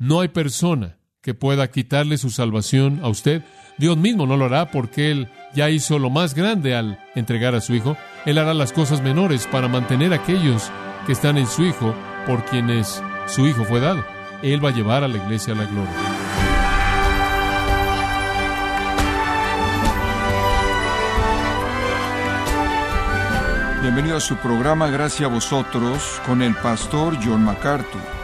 No hay persona que pueda quitarle su salvación a usted. Dios mismo no lo hará porque Él ya hizo lo más grande al entregar a su Hijo. Él hará las cosas menores para mantener a aquellos que están en su Hijo por quienes su Hijo fue dado. Él va a llevar a la iglesia a la gloria. Bienvenido a su programa Gracias a vosotros con el pastor John MacArthur.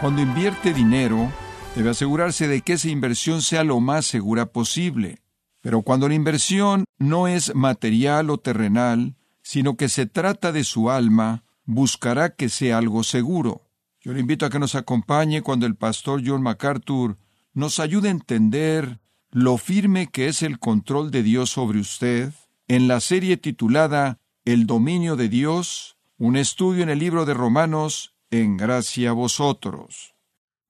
Cuando invierte dinero, debe asegurarse de que esa inversión sea lo más segura posible. Pero cuando la inversión no es material o terrenal, sino que se trata de su alma, buscará que sea algo seguro. Yo le invito a que nos acompañe cuando el pastor John MacArthur nos ayude a entender lo firme que es el control de Dios sobre usted en la serie titulada El dominio de Dios, un estudio en el libro de Romanos, en gracia a vosotros.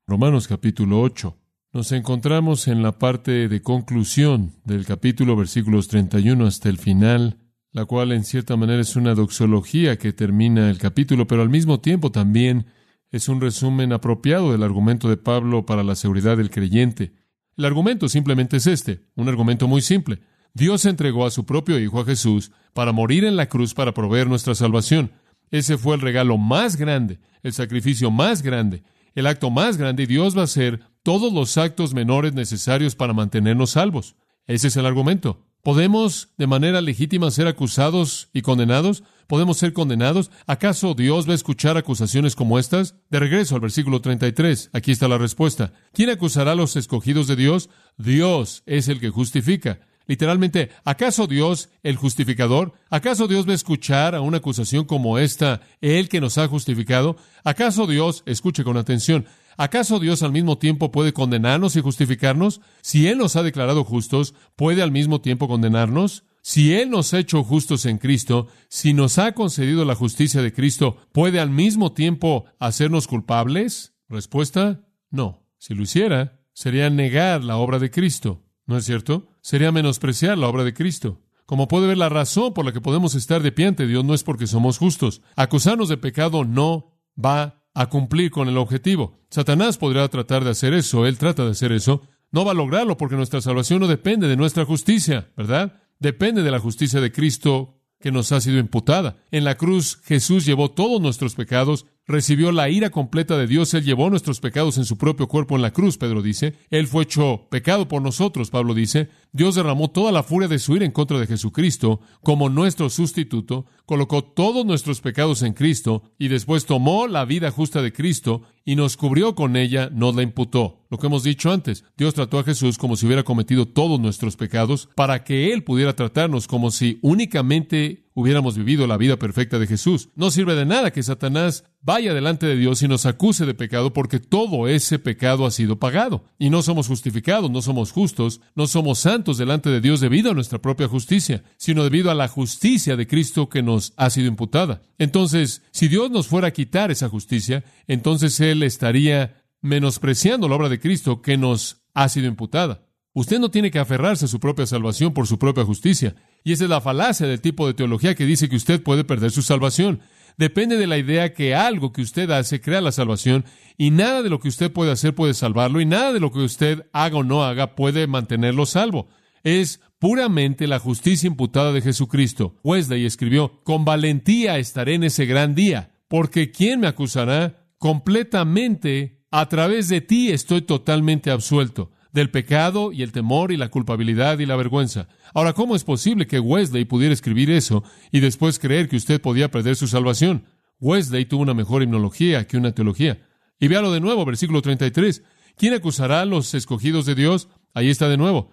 Romanos capítulo 8. Nos encontramos en la parte de conclusión del capítulo versículos 31 hasta el final, la cual en cierta manera es una doxología que termina el capítulo, pero al mismo tiempo también es un resumen apropiado del argumento de Pablo para la seguridad del creyente. El argumento simplemente es este, un argumento muy simple. Dios entregó a su propio Hijo a Jesús para morir en la cruz para proveer nuestra salvación. Ese fue el regalo más grande, el sacrificio más grande, el acto más grande, y Dios va a hacer todos los actos menores necesarios para mantenernos salvos. Ese es el argumento. ¿Podemos de manera legítima ser acusados y condenados? ¿Podemos ser condenados? ¿Acaso Dios va a escuchar acusaciones como estas? De regreso al versículo 33, aquí está la respuesta. ¿Quién acusará a los escogidos de Dios? Dios es el que justifica. Literalmente, ¿acaso Dios, el justificador? ¿Acaso Dios va a escuchar a una acusación como esta, Él que nos ha justificado? ¿Acaso Dios, escuche con atención, ¿acaso Dios al mismo tiempo puede condenarnos y justificarnos? Si Él nos ha declarado justos, ¿puede al mismo tiempo condenarnos? Si Él nos ha hecho justos en Cristo, si nos ha concedido la justicia de Cristo, ¿puede al mismo tiempo hacernos culpables? Respuesta, no. Si lo hiciera, sería negar la obra de Cristo. ¿No es cierto? Sería menospreciar la obra de Cristo. Como puede ver, la razón por la que podemos estar de pie ante Dios no es porque somos justos. Acusarnos de pecado no va a cumplir con el objetivo. Satanás podrá tratar de hacer eso, él trata de hacer eso. No va a lograrlo porque nuestra salvación no depende de nuestra justicia, ¿verdad? Depende de la justicia de Cristo que nos ha sido imputada. En la cruz Jesús llevó todos nuestros pecados recibió la ira completa de Dios. Él llevó nuestros pecados en su propio cuerpo en la cruz, Pedro dice. Él fue hecho pecado por nosotros, Pablo dice. Dios derramó toda la furia de su ira en contra de Jesucristo como nuestro sustituto, colocó todos nuestros pecados en Cristo y después tomó la vida justa de Cristo y nos cubrió con ella, nos la imputó. Lo que hemos dicho antes, Dios trató a Jesús como si hubiera cometido todos nuestros pecados para que Él pudiera tratarnos como si únicamente hubiéramos vivido la vida perfecta de Jesús. No sirve de nada que Satanás vaya delante de Dios y nos acuse de pecado porque todo ese pecado ha sido pagado. Y no somos justificados, no somos justos, no somos santos delante de Dios debido a nuestra propia justicia, sino debido a la justicia de Cristo que nos ha sido imputada. Entonces, si Dios nos fuera a quitar esa justicia, entonces Él estaría menospreciando la obra de Cristo que nos ha sido imputada. Usted no tiene que aferrarse a su propia salvación por su propia justicia. Y esa es la falacia del tipo de teología que dice que usted puede perder su salvación. Depende de la idea que algo que usted hace crea la salvación y nada de lo que usted puede hacer puede salvarlo y nada de lo que usted haga o no haga puede mantenerlo salvo. Es puramente la justicia imputada de Jesucristo. Wesley escribió, con valentía estaré en ese gran día, porque ¿quién me acusará? Completamente, a través de ti estoy totalmente absuelto del pecado y el temor y la culpabilidad y la vergüenza. Ahora, ¿cómo es posible que Wesley pudiera escribir eso y después creer que usted podía perder su salvación? Wesley tuvo una mejor himnología que una teología. Y véalo de nuevo, versículo 33. ¿Quién acusará a los escogidos de Dios? Ahí está de nuevo.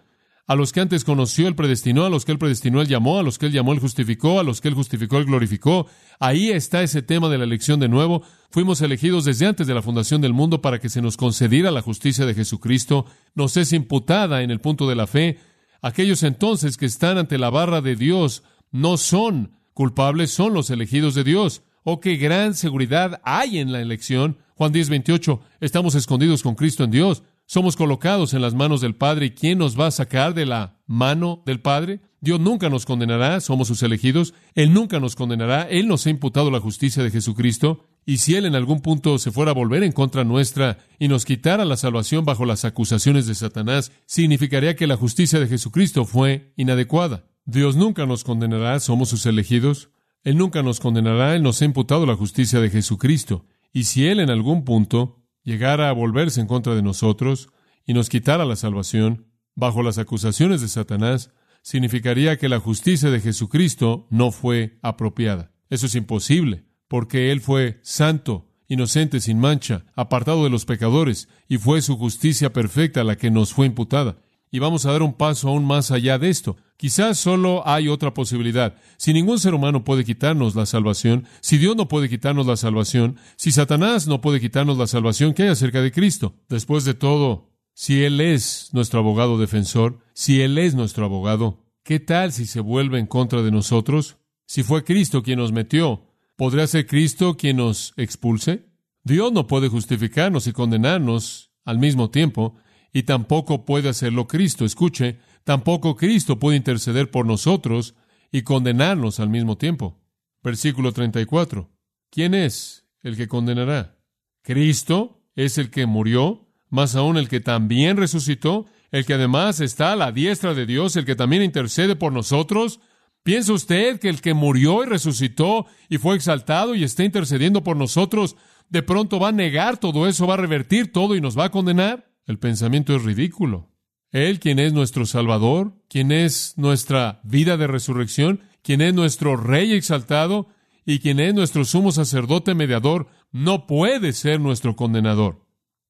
A los que antes conoció, Él predestinó, a los que Él predestinó, Él llamó, a los que Él llamó, Él justificó, a los que Él justificó, Él glorificó. Ahí está ese tema de la elección de nuevo. Fuimos elegidos desde antes de la fundación del mundo para que se nos concediera la justicia de Jesucristo. Nos es imputada en el punto de la fe. Aquellos entonces que están ante la barra de Dios no son culpables, son los elegidos de Dios. Oh, qué gran seguridad hay en la elección. Juan 10, 28. Estamos escondidos con Cristo en Dios. Somos colocados en las manos del Padre. ¿Y quién nos va a sacar de la mano del Padre? Dios nunca nos condenará, somos sus elegidos. Él nunca nos condenará. Él nos ha imputado la justicia de Jesucristo. Y si Él en algún punto se fuera a volver en contra nuestra y nos quitara la salvación bajo las acusaciones de Satanás, significaría que la justicia de Jesucristo fue inadecuada. Dios nunca nos condenará, somos sus elegidos. Él nunca nos condenará, Él nos ha imputado la justicia de Jesucristo. Y si Él en algún punto llegara a volverse en contra de nosotros y nos quitara la salvación bajo las acusaciones de Satanás, significaría que la justicia de Jesucristo no fue apropiada. Eso es imposible, porque Él fue santo, inocente, sin mancha, apartado de los pecadores, y fue su justicia perfecta la que nos fue imputada. Y vamos a dar un paso aún más allá de esto. Quizás solo hay otra posibilidad. Si ningún ser humano puede quitarnos la salvación, si Dios no puede quitarnos la salvación, si Satanás no puede quitarnos la salvación, ¿qué hay acerca de Cristo? Después de todo, si Él es nuestro abogado defensor, si Él es nuestro abogado, ¿qué tal si se vuelve en contra de nosotros? Si fue Cristo quien nos metió, ¿podría ser Cristo quien nos expulse? Dios no puede justificarnos y condenarnos al mismo tiempo, y tampoco puede hacerlo Cristo. Escuche, tampoco Cristo puede interceder por nosotros y condenarnos al mismo tiempo. Versículo 34. ¿Quién es el que condenará? ¿Cristo es el que murió? más aún el que también resucitó, el que además está a la diestra de Dios, el que también intercede por nosotros. ¿Piensa usted que el que murió y resucitó y fue exaltado y está intercediendo por nosotros, de pronto va a negar todo eso, va a revertir todo y nos va a condenar? El pensamiento es ridículo. Él, quien es nuestro Salvador, quien es nuestra vida de resurrección, quien es nuestro Rey exaltado y quien es nuestro sumo sacerdote mediador, no puede ser nuestro condenador.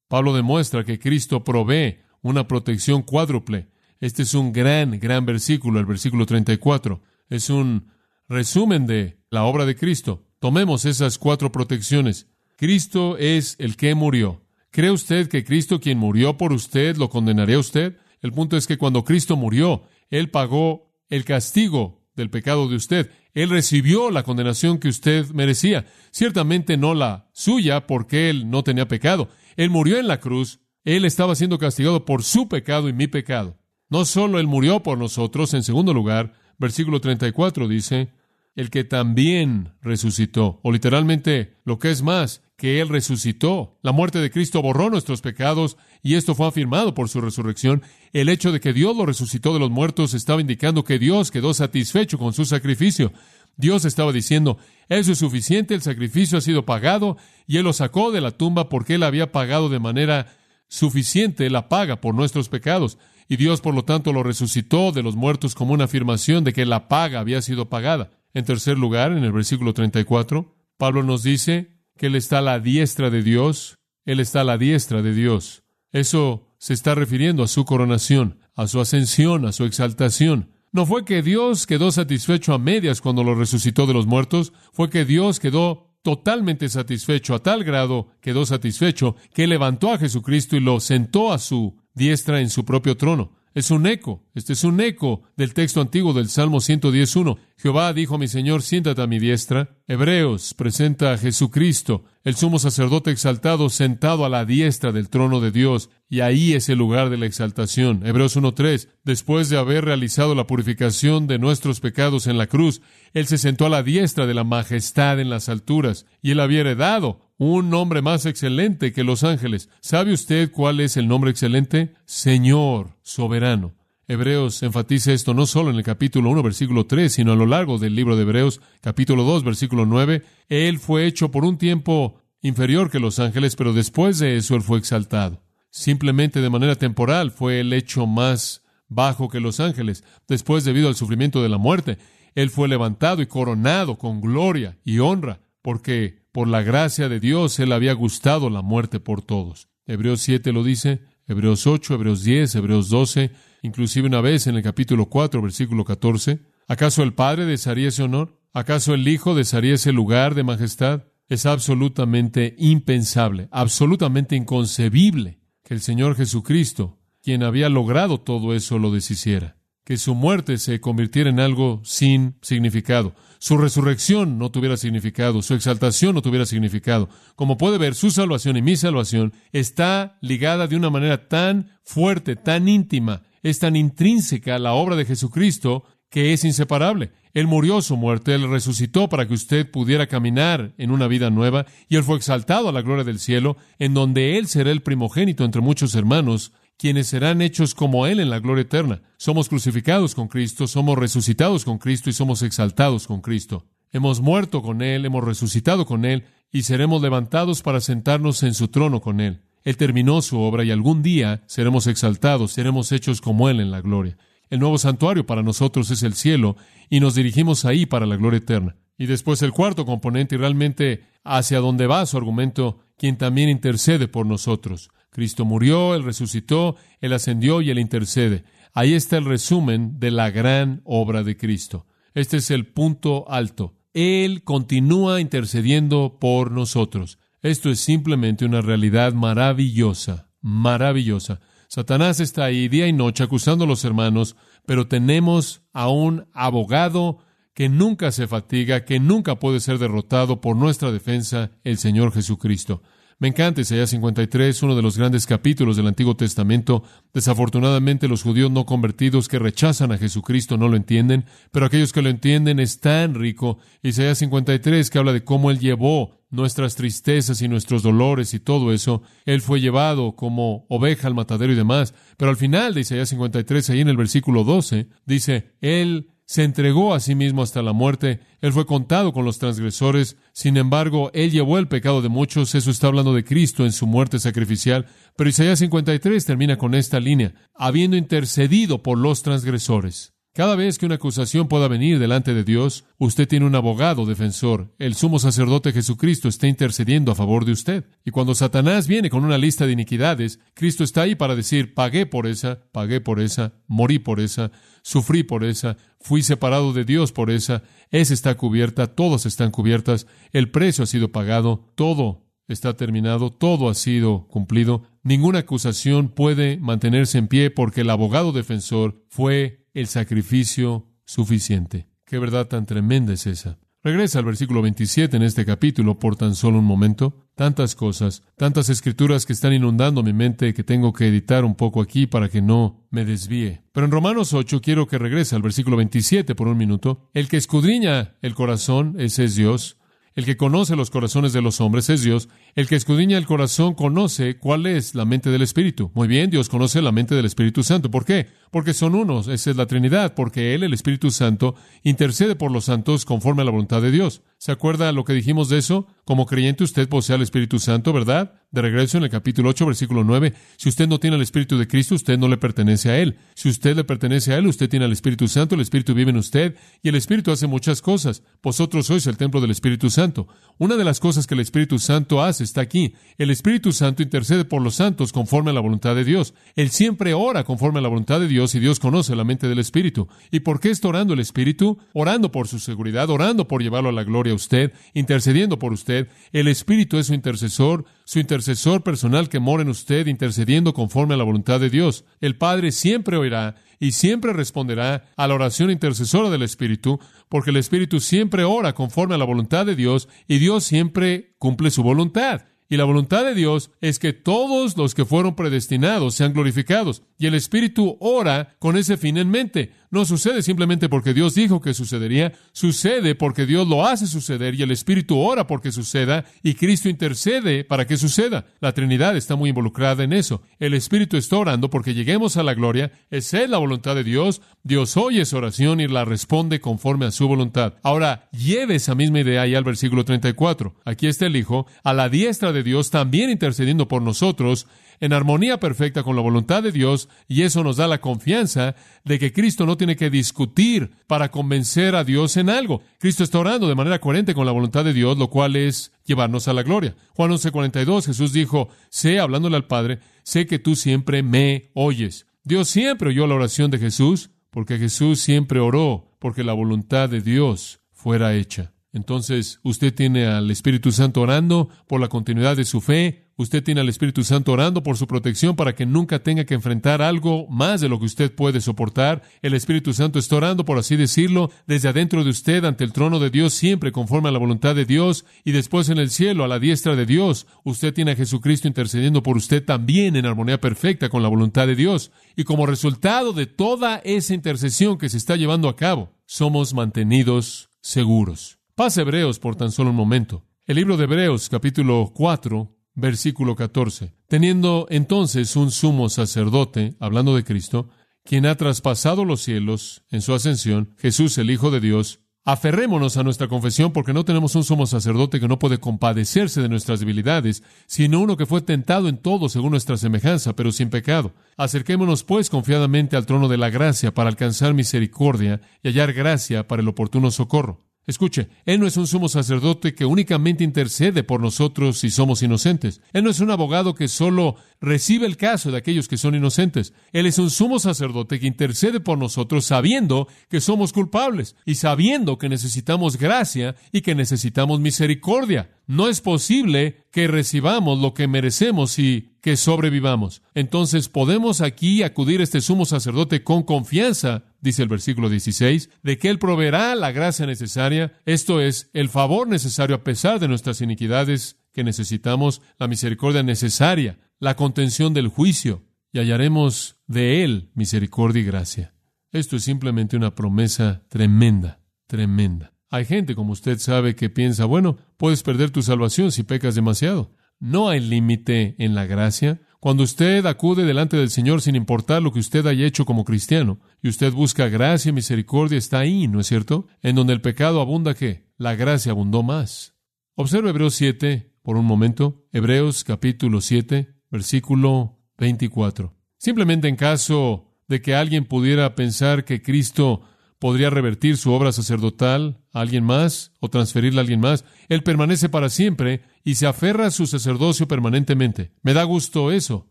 Pablo demuestra que Cristo provee una protección cuádruple. Este es un gran, gran versículo, el versículo 34. Es un resumen de la obra de Cristo. Tomemos esas cuatro protecciones. Cristo es el que murió. ¿Cree usted que Cristo quien murió por usted lo condenaría a usted? El punto es que cuando Cristo murió, Él pagó el castigo del pecado de usted. Él recibió la condenación que usted merecía. Ciertamente no la suya porque Él no tenía pecado. Él murió en la cruz, Él estaba siendo castigado por su pecado y mi pecado. No solo Él murió por nosotros, en segundo lugar, versículo 34 dice, el que también resucitó, o literalmente lo que es más, que Él resucitó. La muerte de Cristo borró nuestros pecados y esto fue afirmado por su resurrección. El hecho de que Dios lo resucitó de los muertos estaba indicando que Dios quedó satisfecho con su sacrificio. Dios estaba diciendo, eso es suficiente, el sacrificio ha sido pagado, y Él lo sacó de la tumba porque Él había pagado de manera suficiente la paga por nuestros pecados. Y Dios, por lo tanto, lo resucitó de los muertos como una afirmación de que la paga había sido pagada. En tercer lugar, en el versículo 34, Pablo nos dice que Él está a la diestra de Dios. Él está a la diestra de Dios. Eso se está refiriendo a su coronación, a su ascensión, a su exaltación. No fue que Dios quedó satisfecho a medias cuando lo resucitó de los muertos, fue que Dios quedó totalmente satisfecho, a tal grado quedó satisfecho que levantó a Jesucristo y lo sentó a su diestra en su propio trono. Es un eco, este es un eco del texto antiguo del Salmo 111. Jehová dijo a mi Señor, siéntate a mi diestra. Hebreos presenta a Jesucristo, el sumo sacerdote exaltado, sentado a la diestra del trono de Dios, y ahí es el lugar de la exaltación. Hebreos 1.3, después de haber realizado la purificación de nuestros pecados en la cruz, Él se sentó a la diestra de la majestad en las alturas, y Él había heredado un nombre más excelente que los ángeles. ¿Sabe usted cuál es el nombre excelente? Señor soberano. Hebreos enfatiza esto no solo en el capítulo 1, versículo 3, sino a lo largo del libro de Hebreos, capítulo 2, versículo 9. Él fue hecho por un tiempo inferior que los ángeles, pero después de eso él fue exaltado. Simplemente de manera temporal fue el hecho más bajo que los ángeles. Después, debido al sufrimiento de la muerte, él fue levantado y coronado con gloria y honra, porque por la gracia de Dios, Él había gustado la muerte por todos. Hebreos 7 lo dice, Hebreos 8, Hebreos 10, Hebreos 12, inclusive una vez en el capítulo 4, versículo 14. ¿Acaso el Padre desearía ese honor? ¿Acaso el Hijo desearía ese lugar de majestad? Es absolutamente impensable, absolutamente inconcebible que el Señor Jesucristo, quien había logrado todo eso, lo deshiciera, que su muerte se convirtiera en algo sin significado su resurrección no tuviera significado, su exaltación no tuviera significado. Como puede ver, su salvación y mi salvación está ligada de una manera tan fuerte, tan íntima, es tan intrínseca la obra de Jesucristo que es inseparable. Él murió su muerte, Él resucitó para que usted pudiera caminar en una vida nueva, y Él fue exaltado a la gloria del cielo, en donde Él será el primogénito entre muchos hermanos, quienes serán hechos como Él en la gloria eterna. Somos crucificados con Cristo, somos resucitados con Cristo y somos exaltados con Cristo. Hemos muerto con Él, hemos resucitado con Él y seremos levantados para sentarnos en su trono con Él. Él terminó su obra y algún día seremos exaltados, seremos hechos como Él en la gloria. El nuevo santuario para nosotros es el cielo y nos dirigimos ahí para la gloria eterna. Y después el cuarto componente y realmente hacia donde va su argumento, quien también intercede por nosotros. Cristo murió, Él resucitó, Él ascendió y Él intercede. Ahí está el resumen de la gran obra de Cristo. Este es el punto alto. Él continúa intercediendo por nosotros. Esto es simplemente una realidad maravillosa, maravillosa. Satanás está ahí día y noche acusando a los hermanos, pero tenemos a un abogado que nunca se fatiga, que nunca puede ser derrotado por nuestra defensa, el Señor Jesucristo. Me encanta Isaías 53, uno de los grandes capítulos del Antiguo Testamento. Desafortunadamente los judíos no convertidos que rechazan a Jesucristo no lo entienden, pero aquellos que lo entienden es tan rico. Isaías 53 que habla de cómo Él llevó nuestras tristezas y nuestros dolores y todo eso. Él fue llevado como oveja al matadero y demás. Pero al final de Isaías 53, ahí en el versículo 12, dice, Él se entregó a sí mismo hasta la muerte, Él fue contado con los transgresores, sin embargo, Él llevó el pecado de muchos, eso está hablando de Cristo en su muerte sacrificial, pero Isaías 53 termina con esta línea, habiendo intercedido por los transgresores. Cada vez que una acusación pueda venir delante de Dios, usted tiene un abogado defensor. El sumo sacerdote Jesucristo está intercediendo a favor de usted. Y cuando Satanás viene con una lista de iniquidades, Cristo está ahí para decir, pagué por esa, pagué por esa, morí por esa, sufrí por esa, fui separado de Dios por esa, esa está cubierta, todas están cubiertas, el precio ha sido pagado, todo está terminado, todo ha sido cumplido, ninguna acusación puede mantenerse en pie porque el abogado defensor fue el sacrificio suficiente. Qué verdad tan tremenda es esa. Regresa al versículo 27 en este capítulo por tan solo un momento. Tantas cosas, tantas escrituras que están inundando mi mente que tengo que editar un poco aquí para que no me desvíe. Pero en Romanos 8 quiero que regrese al versículo 27 por un minuto. El que escudriña el corazón, es Dios. El que conoce los corazones de los hombres es Dios. El que escudriña el corazón conoce cuál es la mente del Espíritu. Muy bien, Dios conoce la mente del Espíritu Santo. ¿Por qué? Porque son unos. Esa es la Trinidad. Porque Él, el Espíritu Santo, intercede por los santos conforme a la voluntad de Dios. ¿Se acuerda lo que dijimos de eso? Como creyente usted posee al Espíritu Santo, ¿verdad? De regreso en el capítulo 8, versículo 9. Si usted no tiene el Espíritu de Cristo, usted no le pertenece a Él. Si usted le pertenece a Él, usted tiene al Espíritu Santo, el Espíritu vive en usted y el Espíritu hace muchas cosas. Vosotros sois el templo del Espíritu Santo. Una de las cosas que el Espíritu Santo hace está aquí. El Espíritu Santo intercede por los santos conforme a la voluntad de Dios. Él siempre ora conforme a la voluntad de Dios y Dios conoce la mente del Espíritu. ¿Y por qué está orando el Espíritu? Orando por su seguridad, orando por llevarlo a la gloria a usted, intercediendo por usted. El Espíritu es su intercesor, su intercesor personal que mora en usted, intercediendo conforme a la voluntad de Dios. El Padre siempre oirá y siempre responderá a la oración intercesora del Espíritu, porque el Espíritu siempre ora conforme a la voluntad de Dios y Dios siempre cumple su voluntad. Y la voluntad de Dios es que todos los que fueron predestinados sean glorificados. Y el Espíritu ora con ese fin en mente. No sucede simplemente porque Dios dijo que sucedería, sucede porque Dios lo hace suceder y el Espíritu ora porque suceda y Cristo intercede para que suceda. La Trinidad está muy involucrada en eso. El Espíritu está orando porque lleguemos a la gloria. Esa es la voluntad de Dios. Dios oye esa oración y la responde conforme a su voluntad. Ahora, lleve esa misma idea ahí al versículo 34. Aquí está el Hijo, a la diestra Dios, también intercediendo por nosotros en armonía perfecta con la voluntad de Dios y eso nos da la confianza de que Cristo no tiene que discutir para convencer a Dios en algo. Cristo está orando de manera coherente con la voluntad de Dios, lo cual es llevarnos a la gloria. Juan 11:42 Jesús dijo, sé, hablándole al Padre, sé que tú siempre me oyes. Dios siempre oyó la oración de Jesús porque Jesús siempre oró porque la voluntad de Dios fuera hecha. Entonces, usted tiene al Espíritu Santo orando por la continuidad de su fe, usted tiene al Espíritu Santo orando por su protección para que nunca tenga que enfrentar algo más de lo que usted puede soportar. El Espíritu Santo está orando, por así decirlo, desde adentro de usted ante el trono de Dios, siempre conforme a la voluntad de Dios, y después en el cielo, a la diestra de Dios. Usted tiene a Jesucristo intercediendo por usted también en armonía perfecta con la voluntad de Dios. Y como resultado de toda esa intercesión que se está llevando a cabo, somos mantenidos seguros. Pase Hebreos por tan solo un momento. El libro de Hebreos, capítulo 4, versículo 14. Teniendo entonces un sumo sacerdote, hablando de Cristo, quien ha traspasado los cielos en su ascensión, Jesús el Hijo de Dios, aferrémonos a nuestra confesión porque no tenemos un sumo sacerdote que no puede compadecerse de nuestras debilidades, sino uno que fue tentado en todo según nuestra semejanza, pero sin pecado. Acerquémonos pues confiadamente al trono de la gracia para alcanzar misericordia y hallar gracia para el oportuno socorro. Escuche, Él no es un sumo sacerdote que únicamente intercede por nosotros si somos inocentes. Él no es un abogado que solo recibe el caso de aquellos que son inocentes. Él es un sumo sacerdote que intercede por nosotros sabiendo que somos culpables y sabiendo que necesitamos gracia y que necesitamos misericordia. No es posible que recibamos lo que merecemos y que sobrevivamos. Entonces podemos aquí acudir a este sumo sacerdote con confianza, dice el versículo 16, de que Él proveerá la gracia necesaria, esto es, el favor necesario a pesar de nuestras iniquidades que necesitamos, la misericordia necesaria, la contención del juicio, y hallaremos de Él misericordia y gracia. Esto es simplemente una promesa tremenda, tremenda. Hay gente, como usted sabe, que piensa, bueno, puedes perder tu salvación si pecas demasiado. No hay límite en la gracia. Cuando usted acude delante del Señor sin importar lo que usted haya hecho como cristiano, y usted busca gracia y misericordia, está ahí, ¿no es cierto? En donde el pecado abunda, ¿qué? La gracia abundó más. Observe Hebreos 7 por un momento. Hebreos capítulo 7, versículo 24. Simplemente en caso de que alguien pudiera pensar que Cristo podría revertir su obra sacerdotal a alguien más o transferirla a alguien más. Él permanece para siempre y se aferra a su sacerdocio permanentemente. Me da gusto eso.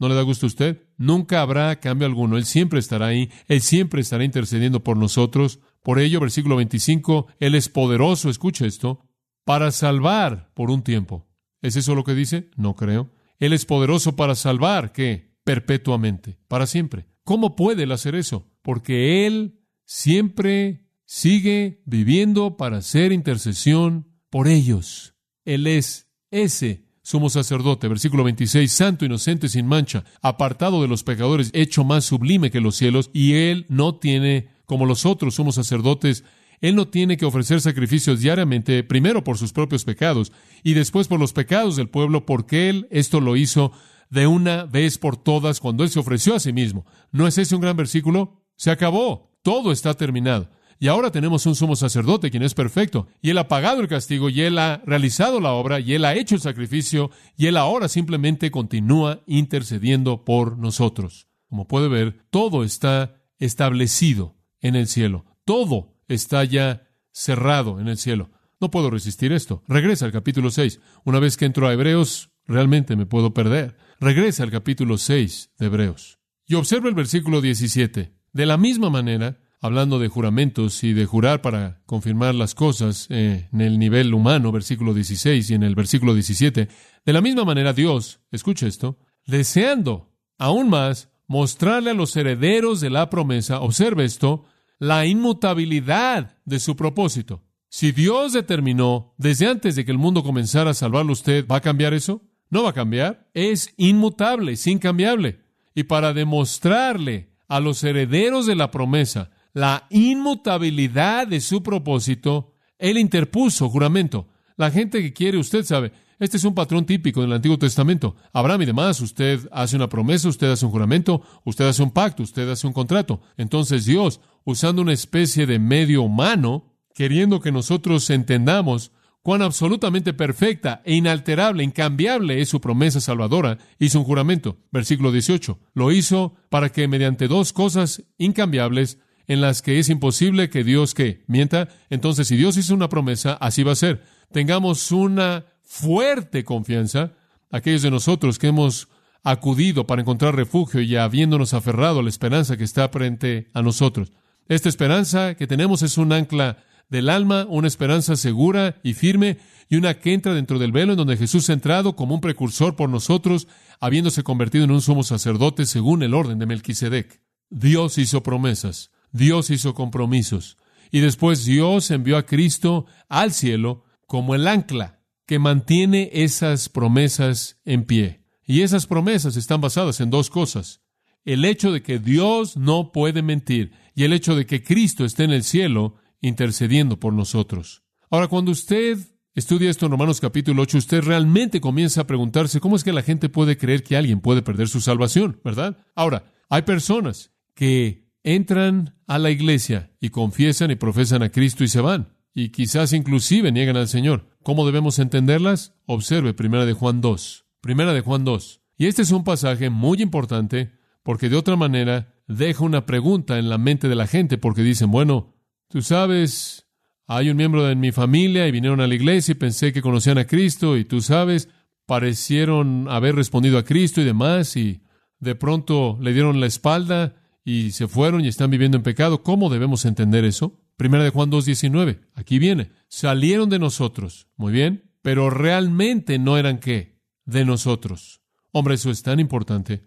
¿No le da gusto a usted? Nunca habrá cambio alguno. Él siempre estará ahí. Él siempre estará intercediendo por nosotros. Por ello, versículo 25, Él es poderoso, escucha esto, para salvar por un tiempo. ¿Es eso lo que dice? No creo. Él es poderoso para salvar, ¿qué? Perpetuamente, para siempre. ¿Cómo puede Él hacer eso? Porque Él siempre sigue viviendo para hacer intercesión por ellos. Él es ese sumo sacerdote, versículo 26, santo, inocente, sin mancha, apartado de los pecadores, hecho más sublime que los cielos, y él no tiene, como los otros sumos sacerdotes, él no tiene que ofrecer sacrificios diariamente, primero por sus propios pecados y después por los pecados del pueblo, porque él esto lo hizo de una vez por todas cuando él se ofreció a sí mismo. ¿No es ese un gran versículo? Se acabó. Todo está terminado. Y ahora tenemos un sumo sacerdote quien es perfecto. Y él ha pagado el castigo, y él ha realizado la obra, y él ha hecho el sacrificio, y él ahora simplemente continúa intercediendo por nosotros. Como puede ver, todo está establecido en el cielo. Todo está ya cerrado en el cielo. No puedo resistir esto. Regresa al capítulo 6. Una vez que entro a Hebreos, realmente me puedo perder. Regresa al capítulo 6 de Hebreos. Y observa el versículo 17. De la misma manera, hablando de juramentos y de jurar para confirmar las cosas eh, en el nivel humano, versículo 16 y en el versículo 17, de la misma manera Dios, escucha esto, deseando aún más mostrarle a los herederos de la promesa, observe esto, la inmutabilidad de su propósito. Si Dios determinó desde antes de que el mundo comenzara a salvarlo usted, ¿va a cambiar eso? No va a cambiar. Es inmutable, es incambiable. Y para demostrarle a los herederos de la promesa la inmutabilidad de su propósito, Él interpuso juramento. La gente que quiere, usted sabe, este es un patrón típico del Antiguo Testamento. Abraham y demás, usted hace una promesa, usted hace un juramento, usted hace un pacto, usted hace un contrato. Entonces Dios, usando una especie de medio humano, queriendo que nosotros entendamos cuán absolutamente perfecta e inalterable, incambiable es su promesa salvadora, hizo un juramento. Versículo 18. Lo hizo para que mediante dos cosas incambiables en las que es imposible que Dios que mienta, entonces si Dios hizo una promesa, así va a ser. Tengamos una fuerte confianza, aquellos de nosotros que hemos acudido para encontrar refugio y habiéndonos aferrado a la esperanza que está frente a nosotros. Esta esperanza que tenemos es un ancla del alma, una esperanza segura y firme, y una que entra dentro del velo en donde Jesús ha entrado como un precursor por nosotros, habiéndose convertido en un sumo sacerdote según el orden de Melquisedec. Dios hizo promesas, Dios hizo compromisos, y después Dios envió a Cristo al cielo como el ancla que mantiene esas promesas en pie. Y esas promesas están basadas en dos cosas. El hecho de que Dios no puede mentir y el hecho de que Cristo esté en el cielo intercediendo por nosotros. Ahora, cuando usted estudia esto en Romanos capítulo 8, usted realmente comienza a preguntarse cómo es que la gente puede creer que alguien puede perder su salvación, ¿verdad? Ahora, hay personas que entran a la iglesia y confiesan y profesan a Cristo y se van, y quizás inclusive niegan al Señor. ¿Cómo debemos entenderlas? Observe Primera de Juan 2. Primera de Juan 2. Y este es un pasaje muy importante porque de otra manera deja una pregunta en la mente de la gente porque dicen, bueno, tú sabes, hay un miembro de mi familia y vinieron a la iglesia y pensé que conocían a Cristo y tú sabes, parecieron haber respondido a Cristo y demás y de pronto le dieron la espalda y se fueron y están viviendo en pecado. ¿Cómo debemos entender eso? Primera de Juan 2.19. Aquí viene. Salieron de nosotros. Muy bien. Pero realmente no eran qué? De nosotros. Hombre, eso es tan importante.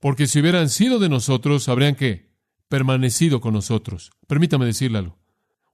Porque si hubieran sido de nosotros, habrían qué? Permanecido con nosotros. Permítame decirle.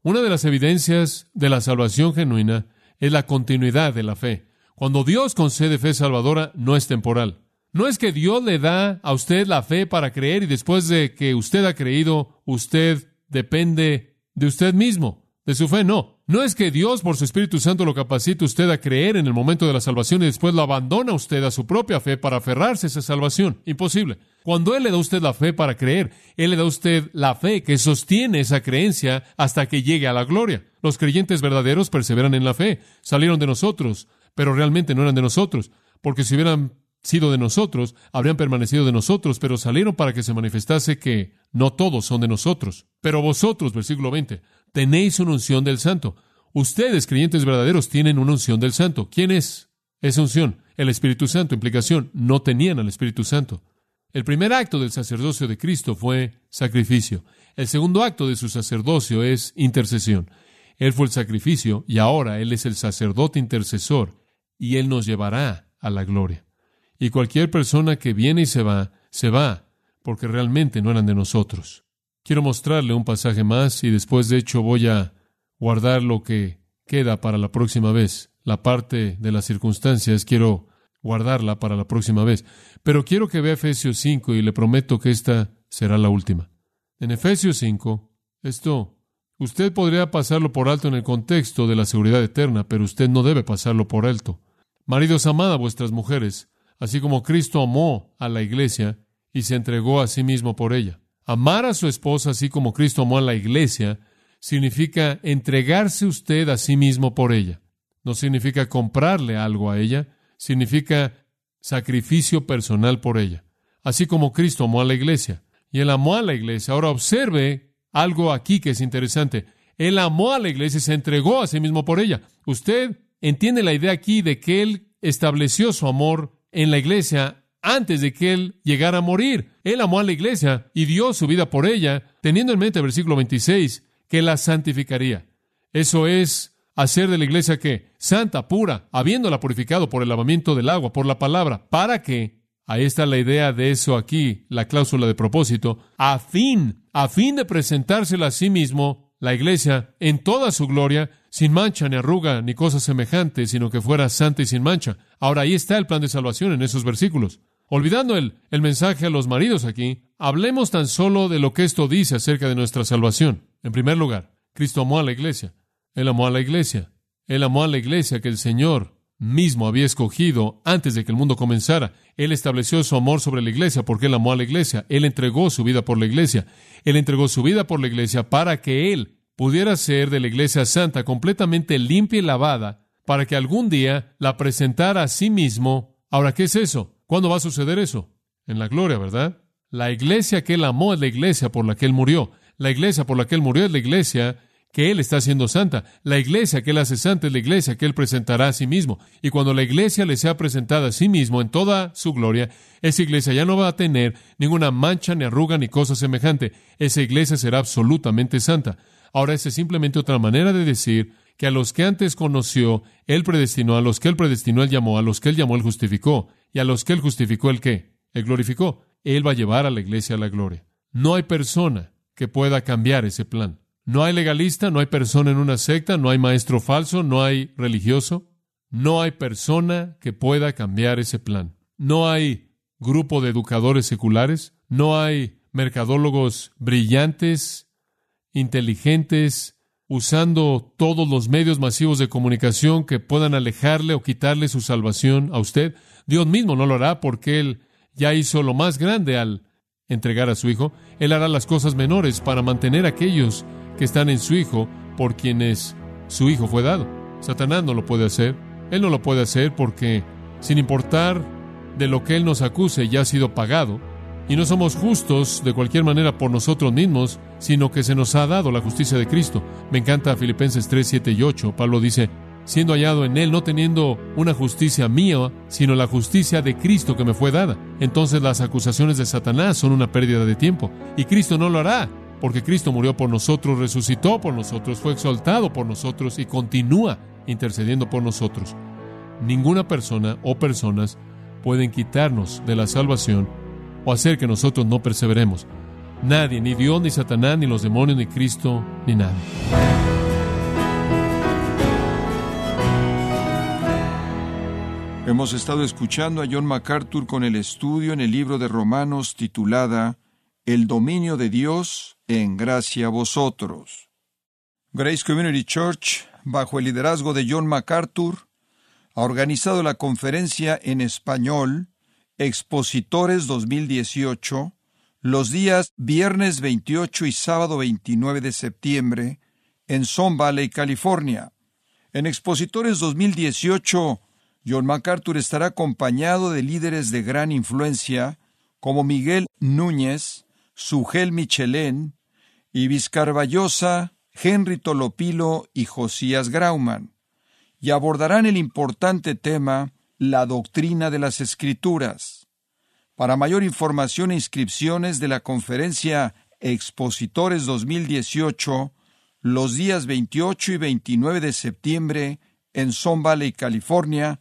Una de las evidencias de la salvación genuina es la continuidad de la fe. Cuando Dios concede fe salvadora, no es temporal. No es que Dios le da a usted la fe para creer y después de que usted ha creído, usted depende de usted mismo, de su fe. No. No es que Dios por su Espíritu Santo lo capacite usted a creer en el momento de la salvación y después lo abandona usted a su propia fe para aferrarse a esa salvación. Imposible. Cuando Él le da a usted la fe para creer, Él le da a usted la fe que sostiene esa creencia hasta que llegue a la gloria. Los creyentes verdaderos perseveran en la fe. Salieron de nosotros, pero realmente no eran de nosotros, porque si hubieran sido de nosotros, habrían permanecido de nosotros, pero salieron para que se manifestase que no todos son de nosotros. Pero vosotros, versículo 20, tenéis una unción del Santo. Ustedes, creyentes verdaderos, tienen una unción del Santo. ¿Quién es esa unción? El Espíritu Santo. Implicación, no tenían al Espíritu Santo. El primer acto del sacerdocio de Cristo fue sacrificio. El segundo acto de su sacerdocio es intercesión. Él fue el sacrificio y ahora Él es el sacerdote intercesor y Él nos llevará a la gloria. Y cualquier persona que viene y se va, se va, porque realmente no eran de nosotros. Quiero mostrarle un pasaje más y después de hecho voy a guardar lo que queda para la próxima vez. La parte de las circunstancias quiero guardarla para la próxima vez. Pero quiero que vea Efesios 5 y le prometo que esta será la última. En Efesios 5, esto, usted podría pasarlo por alto en el contexto de la seguridad eterna, pero usted no debe pasarlo por alto. Maridos, amad a vuestras mujeres, así como Cristo amó a la iglesia y se entregó a sí mismo por ella. Amar a su esposa así como Cristo amó a la iglesia significa entregarse usted a sí mismo por ella. No significa comprarle algo a ella, significa sacrificio personal por ella. Así como Cristo amó a la iglesia. Y él amó a la iglesia. Ahora observe algo aquí que es interesante. Él amó a la iglesia y se entregó a sí mismo por ella. Usted entiende la idea aquí de que él estableció su amor en la iglesia antes de que él llegara a morir. Él amó a la iglesia y dio su vida por ella, teniendo en mente el versículo 26, que la santificaría. Eso es hacer de la iglesia que santa, pura, habiéndola purificado por el lavamiento del agua, por la palabra, para que, ahí está la idea de eso aquí, la cláusula de propósito, a fin, a fin de presentársela a sí mismo, la iglesia, en toda su gloria, sin mancha ni arruga ni cosa semejante, sino que fuera santa y sin mancha. Ahora ahí está el plan de salvación en esos versículos. Olvidando el, el mensaje a los maridos aquí, hablemos tan solo de lo que esto dice acerca de nuestra salvación. En primer lugar, Cristo amó a la iglesia. Él amó a la iglesia. Él amó a la iglesia que el Señor mismo había escogido antes de que el mundo comenzara. Él estableció su amor sobre la iglesia porque él amó a la iglesia. Él entregó su vida por la iglesia. Él entregó su vida por la iglesia para que él pudiera ser de la iglesia santa completamente limpia y lavada para que algún día la presentara a sí mismo. Ahora, ¿qué es eso? ¿Cuándo va a suceder eso? En la gloria, ¿verdad? La iglesia que él amó es la iglesia por la que él murió. La iglesia por la que él murió es la iglesia que él está haciendo santa. La iglesia que él hace santa es la iglesia que él presentará a sí mismo. Y cuando la iglesia le sea presentada a sí mismo en toda su gloria, esa iglesia ya no va a tener ninguna mancha, ni arruga, ni cosa semejante. Esa iglesia será absolutamente santa. Ahora, esa es simplemente otra manera de decir que a los que antes conoció, Él predestinó, a los que Él predestinó, Él llamó, a los que Él llamó, Él justificó, y a los que Él justificó, ¿el qué? Él glorificó. Él va a llevar a la iglesia a la gloria. No hay persona que pueda cambiar ese plan. No hay legalista, no hay persona en una secta, no hay maestro falso, no hay religioso. No hay persona que pueda cambiar ese plan. No hay grupo de educadores seculares, no hay mercadólogos brillantes, inteligentes, usando todos los medios masivos de comunicación que puedan alejarle o quitarle su salvación a usted. Dios mismo no lo hará porque Él ya hizo lo más grande al entregar a su Hijo. Él hará las cosas menores para mantener a aquellos que están en su Hijo por quienes su Hijo fue dado. Satanás no lo puede hacer. Él no lo puede hacer porque, sin importar de lo que Él nos acuse, ya ha sido pagado. Y no somos justos de cualquier manera por nosotros mismos, sino que se nos ha dado la justicia de Cristo. Me encanta Filipenses 3, 7 y 8. Pablo dice, siendo hallado en Él, no teniendo una justicia mía, sino la justicia de Cristo que me fue dada. Entonces las acusaciones de Satanás son una pérdida de tiempo. Y Cristo no lo hará, porque Cristo murió por nosotros, resucitó por nosotros, fue exaltado por nosotros y continúa intercediendo por nosotros. Ninguna persona o personas pueden quitarnos de la salvación o hacer que nosotros no perseveremos. Nadie, ni Dios, ni Satanás, ni los demonios, ni Cristo, ni nadie. Hemos estado escuchando a John MacArthur con el estudio en el libro de Romanos titulada El dominio de Dios en gracia a vosotros. Grace Community Church, bajo el liderazgo de John MacArthur, ha organizado la conferencia en español Expositores 2018 los días viernes 28 y sábado 29 de septiembre en Son Valley, California. En Expositores 2018, John MacArthur estará acompañado de líderes de gran influencia como Miguel Núñez, Sugel Michelén, Ibis Carballosa, Henry Tolopilo y Josías Grauman, y abordarán el importante tema la doctrina de las Escrituras. Para mayor información e inscripciones de la conferencia Expositores 2018, los días 28 y 29 de septiembre en Son Valley, California,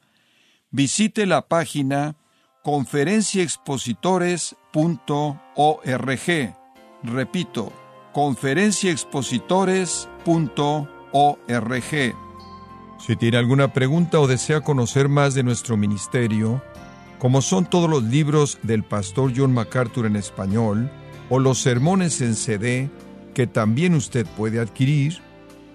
visite la página conferenciaexpositores.org. Repito, conferenciaexpositores.org. Si tiene alguna pregunta o desea conocer más de nuestro ministerio, como son todos los libros del pastor John MacArthur en español, o los sermones en CD, que también usted puede adquirir,